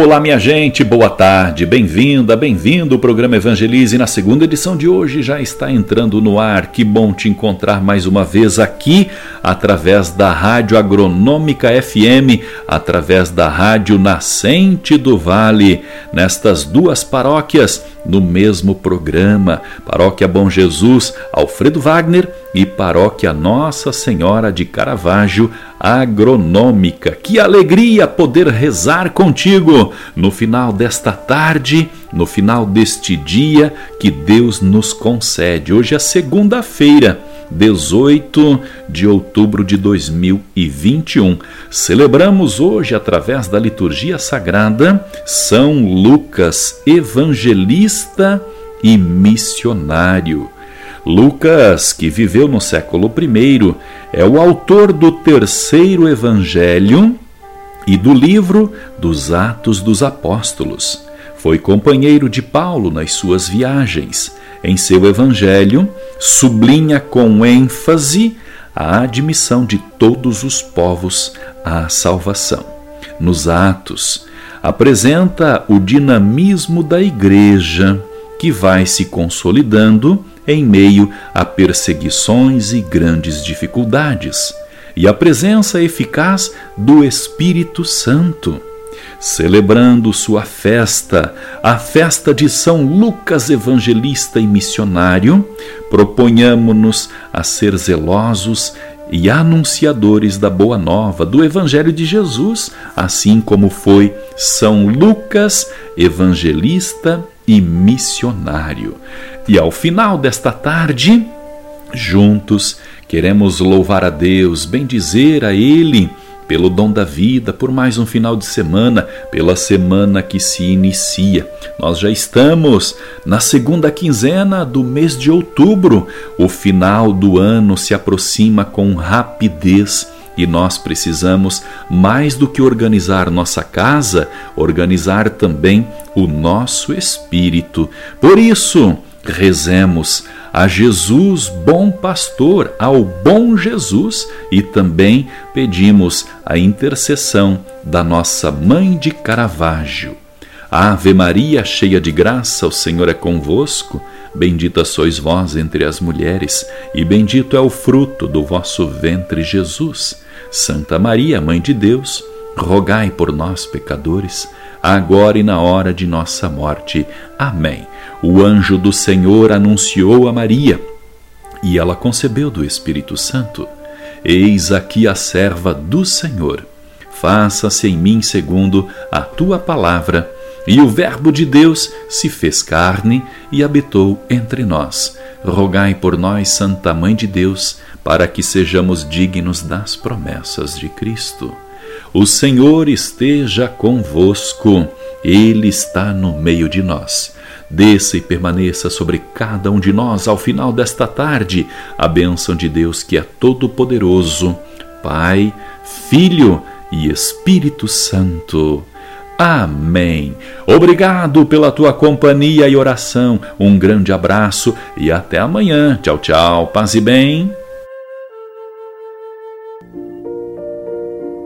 Olá, minha gente, boa tarde, bem-vinda, bem-vindo. O programa Evangelize na segunda edição de hoje já está entrando no ar. Que bom te encontrar mais uma vez aqui, através da Rádio Agronômica FM, através da Rádio Nascente do Vale, nestas duas paróquias no mesmo programa. Paróquia Bom Jesus, Alfredo Wagner e Paróquia Nossa Senhora de Caravaggio, Agronômica. Que alegria poder rezar contigo no final desta tarde, no final deste dia que Deus nos concede. Hoje é segunda-feira. 18 de outubro de 2021. Celebramos hoje, através da liturgia sagrada, São Lucas, evangelista e missionário. Lucas, que viveu no século I, é o autor do terceiro evangelho e do livro dos Atos dos Apóstolos. Foi companheiro de Paulo nas suas viagens em seu Evangelho, sublinha com ênfase a admissão de todos os povos à salvação. Nos Atos, apresenta o dinamismo da Igreja, que vai se consolidando em meio a perseguições e grandes dificuldades, e a presença eficaz do Espírito Santo celebrando sua festa, a festa de São Lucas Evangelista e Missionário, proponhamos-nos a ser zelosos e anunciadores da boa nova do Evangelho de Jesus, assim como foi São Lucas Evangelista e Missionário. E ao final desta tarde, juntos, queremos louvar a Deus, bendizer a Ele pelo dom da vida, por mais um final de semana, pela semana que se inicia. Nós já estamos na segunda quinzena do mês de outubro. O final do ano se aproxima com rapidez. E nós precisamos, mais do que organizar nossa casa, organizar também o nosso espírito. Por isso, rezemos a Jesus, bom pastor, ao bom Jesus, e também pedimos a intercessão da nossa mãe de Caravaggio. Ave Maria, cheia de graça, o Senhor é convosco. Bendita sois vós entre as mulheres, e bendito é o fruto do vosso ventre, Jesus. Santa Maria, Mãe de Deus, rogai por nós, pecadores, agora e na hora de nossa morte. Amém o anjo do Senhor anunciou a Maria e ela concebeu do Espírito Santo. Eis aqui a serva do Senhor. Faça-se em mim segundo a tua palavra. E o Verbo de Deus se fez carne e habitou entre nós. Rogai por nós, Santa Mãe de Deus, para que sejamos dignos das promessas de Cristo. O Senhor esteja convosco, Ele está no meio de nós Desça e permaneça sobre cada um de nós ao final desta tarde a bênção de Deus que é todo-poderoso, Pai, Filho e Espírito Santo. Amém. Obrigado pela tua companhia e oração. Um grande abraço e até amanhã. Tchau, tchau. Paz e bem.